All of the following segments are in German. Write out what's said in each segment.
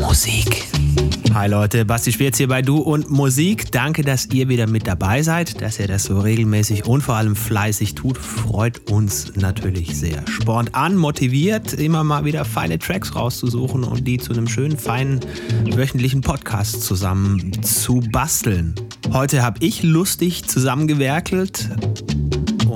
Musik. Hi Leute, Basti Spitz hier bei Du und Musik. Danke, dass ihr wieder mit dabei seid, dass ihr das so regelmäßig und vor allem fleißig tut. Freut uns natürlich sehr. Spornt an, motiviert, immer mal wieder feine Tracks rauszusuchen und die zu einem schönen, feinen wöchentlichen Podcast zusammen zu basteln. Heute habe ich lustig zusammengewerkelt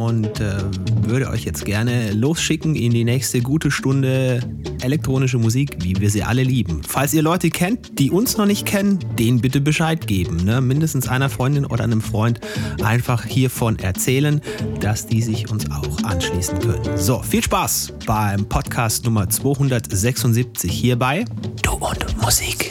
und äh, würde euch jetzt gerne losschicken in die nächste gute Stunde elektronische Musik, wie wir sie alle lieben. Falls ihr Leute kennt, die uns noch nicht kennen, denen bitte Bescheid geben. Ne? Mindestens einer Freundin oder einem Freund einfach hiervon erzählen, dass die sich uns auch anschließen können. So, viel Spaß beim Podcast Nummer 276 hierbei. Du und Musik.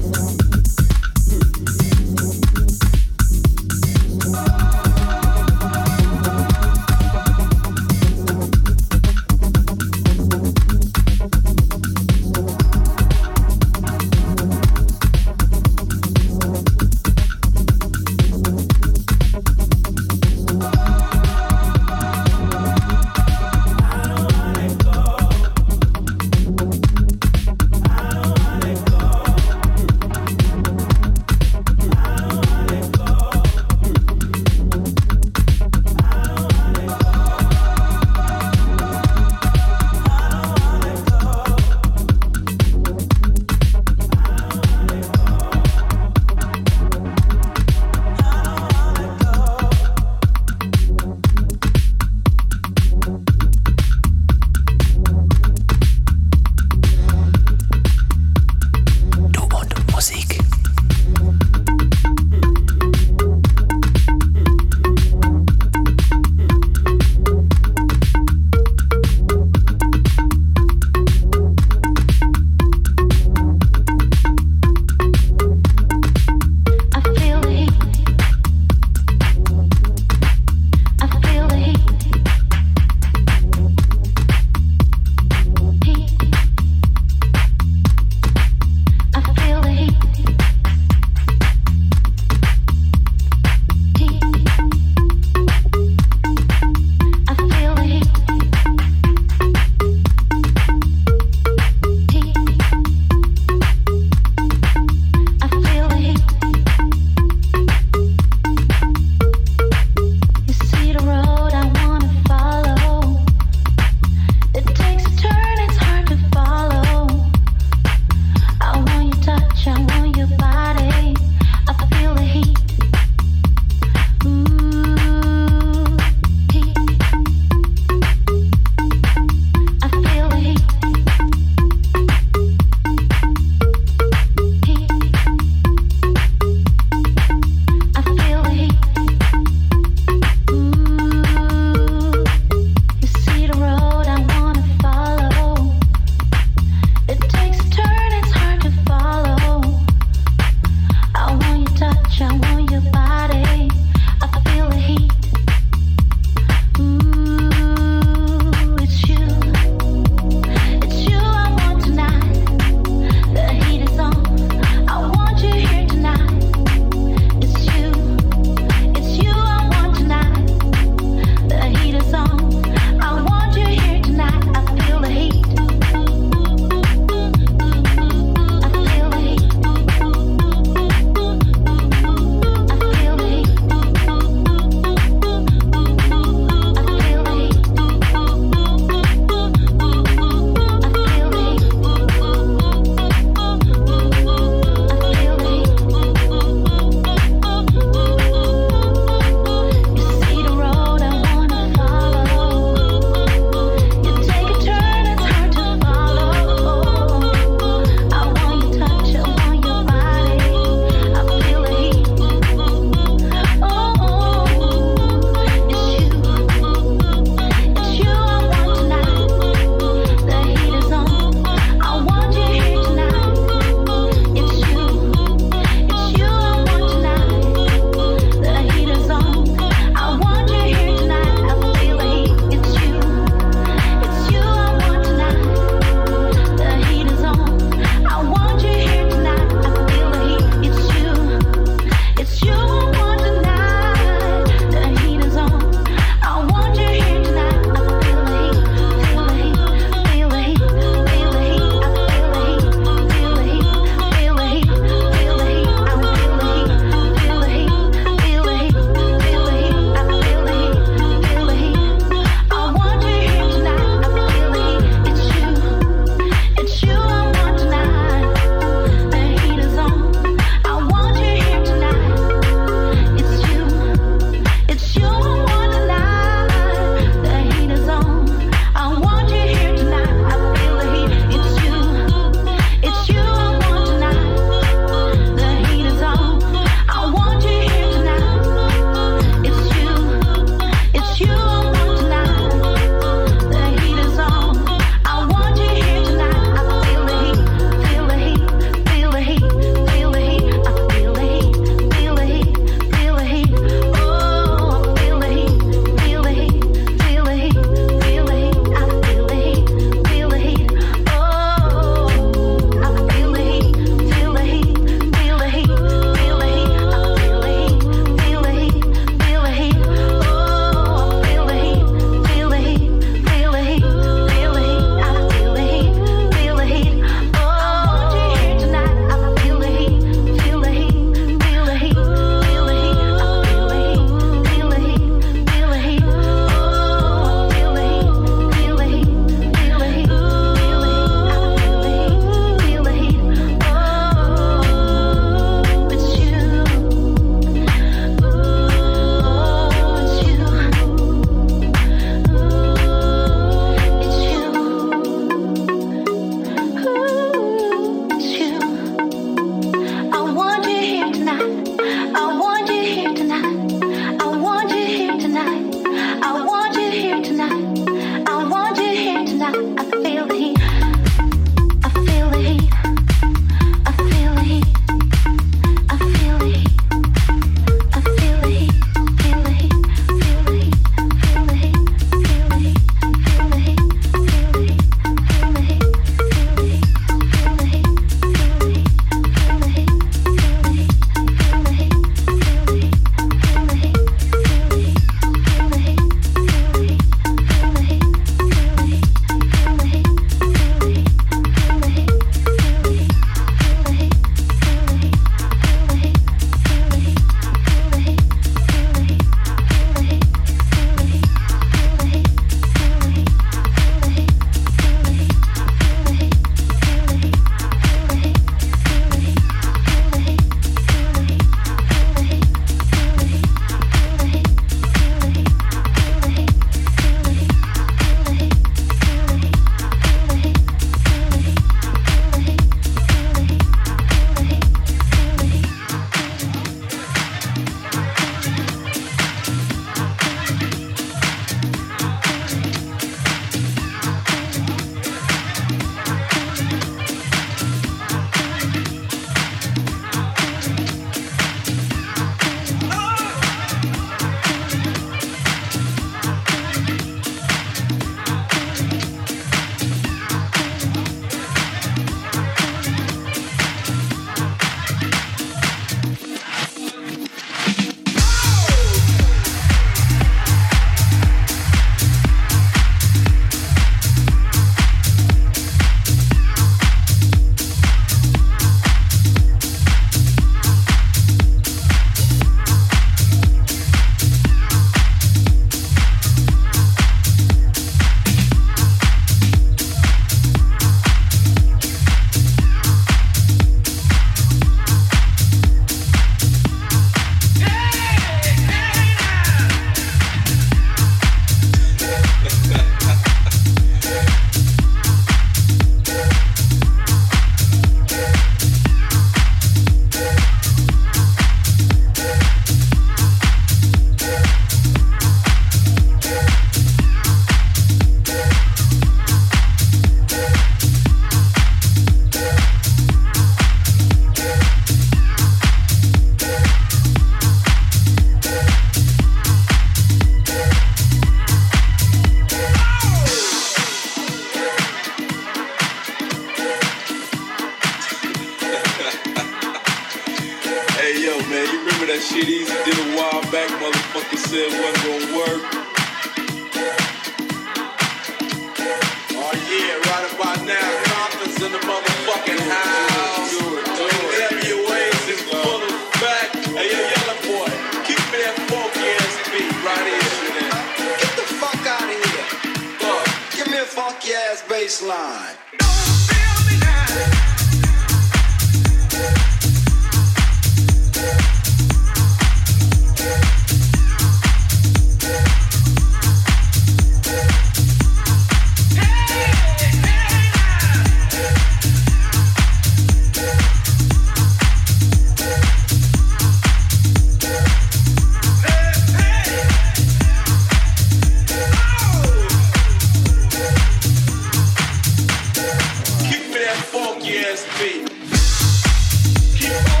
Baby.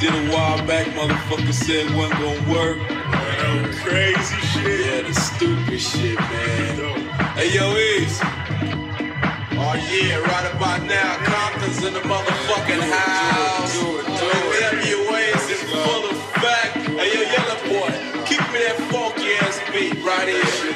Did a while back? Motherfucker said it wasn't gonna work. Oh, crazy shit. Yeah, the stupid shit, man. Hey yo, Easy. Oh yeah, right about now, Compton's in the motherfucking house. NWA's is full of back. Hey yo, yellow boy, keep me that funky ass beat right here.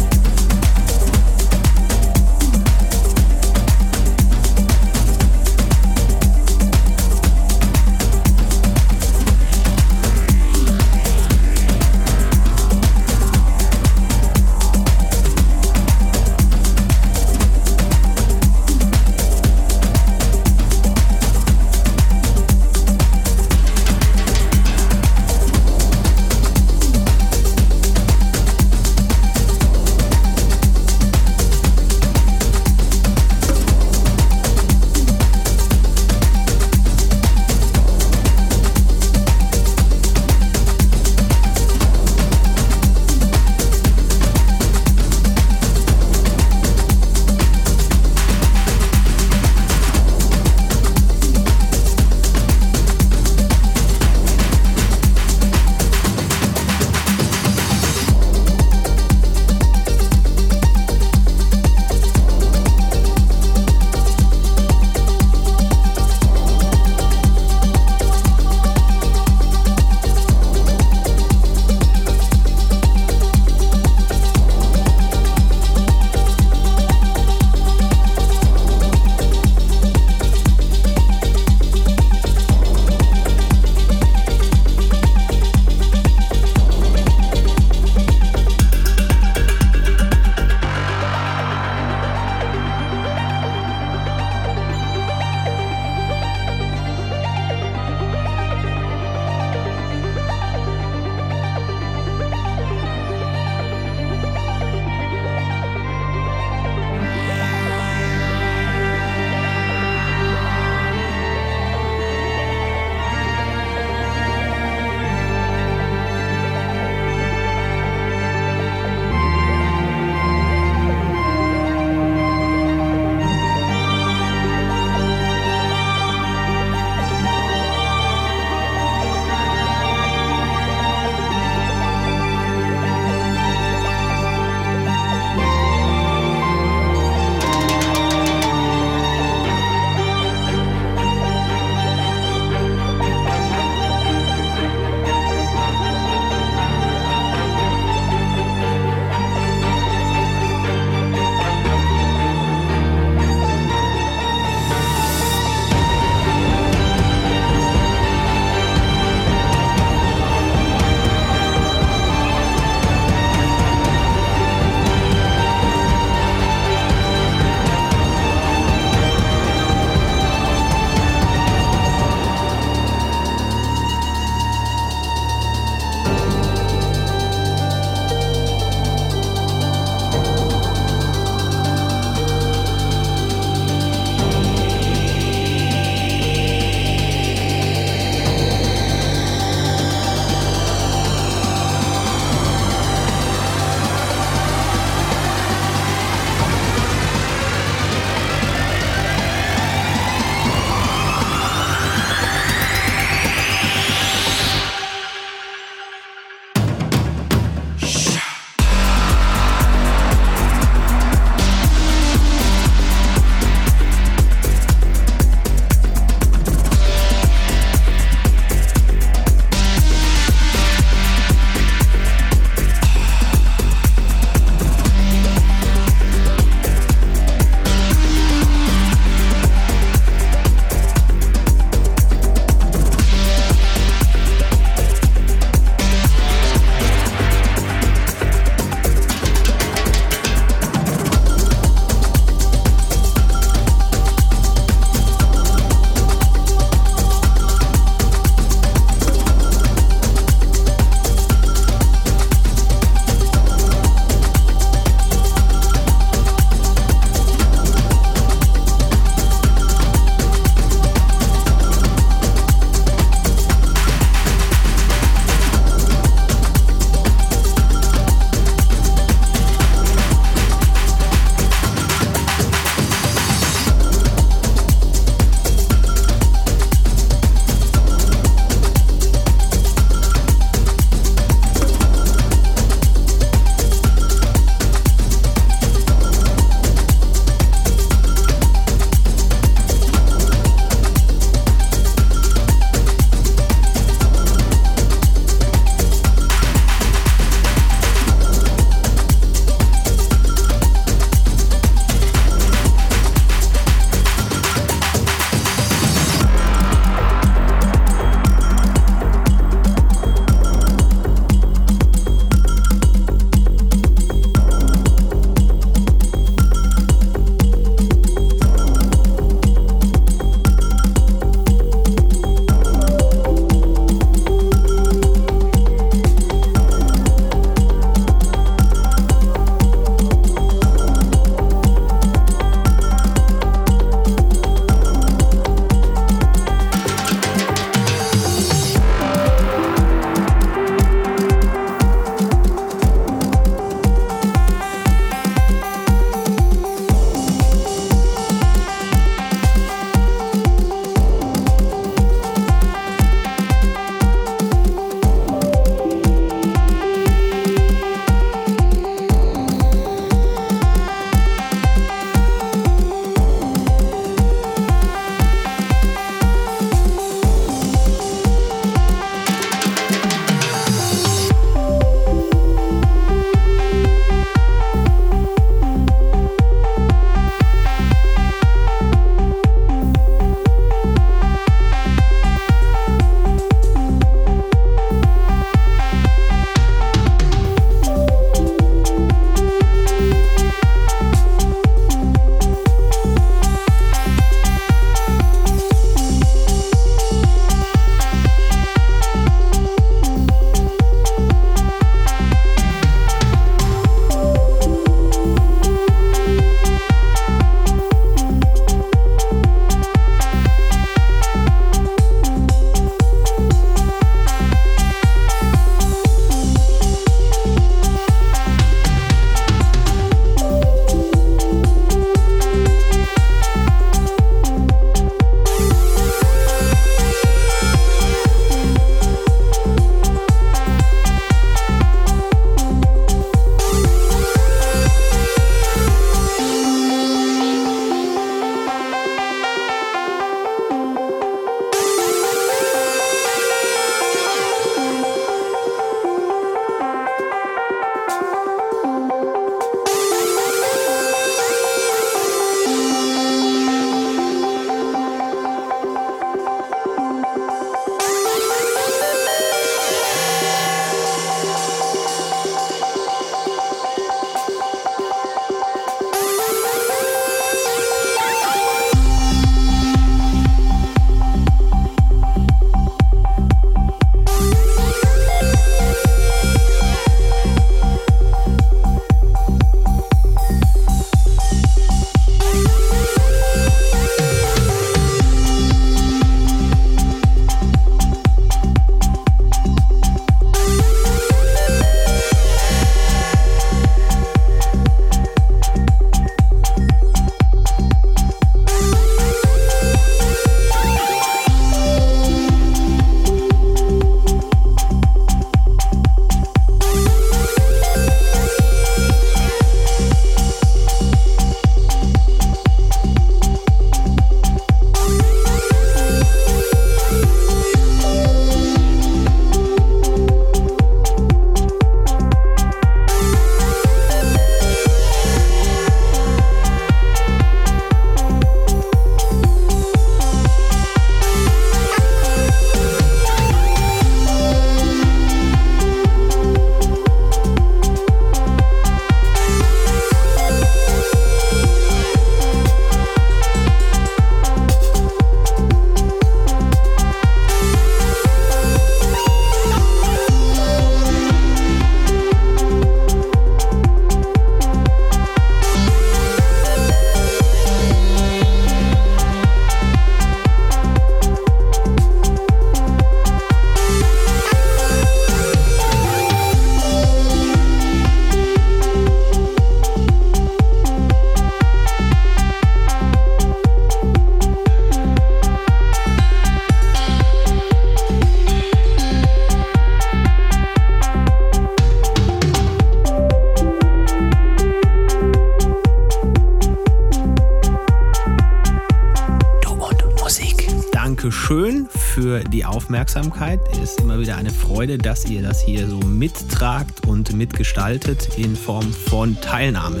Für die Aufmerksamkeit. Es ist immer wieder eine Freude, dass ihr das hier so mittragt und mitgestaltet in Form von Teilnahme.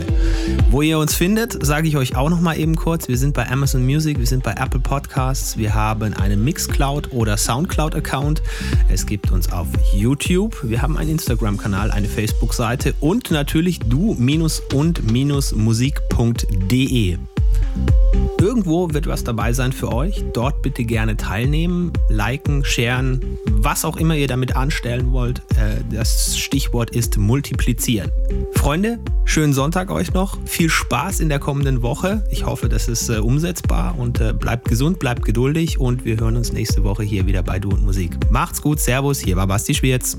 Wo ihr uns findet, sage ich euch auch noch mal eben kurz. Wir sind bei Amazon Music, wir sind bei Apple Podcasts, wir haben einen Mixcloud oder Soundcloud Account. Es gibt uns auf YouTube, wir haben einen Instagram-Kanal, eine Facebook-Seite und natürlich du-und-musik.de. Irgendwo wird was dabei sein für euch. Dort bitte gerne teilnehmen, liken, sharen, was auch immer ihr damit anstellen wollt. Äh, das Stichwort ist multiplizieren. Freunde, schönen Sonntag euch noch. Viel Spaß in der kommenden Woche. Ich hoffe, das ist äh, umsetzbar und äh, bleibt gesund, bleibt geduldig und wir hören uns nächste Woche hier wieder bei Du und Musik. Macht's gut, Servus, hier war Basti Schwierz.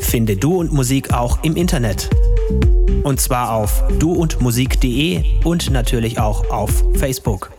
Finde Du und Musik auch im Internet. Und zwar auf duundmusik.de und natürlich auch auf Facebook.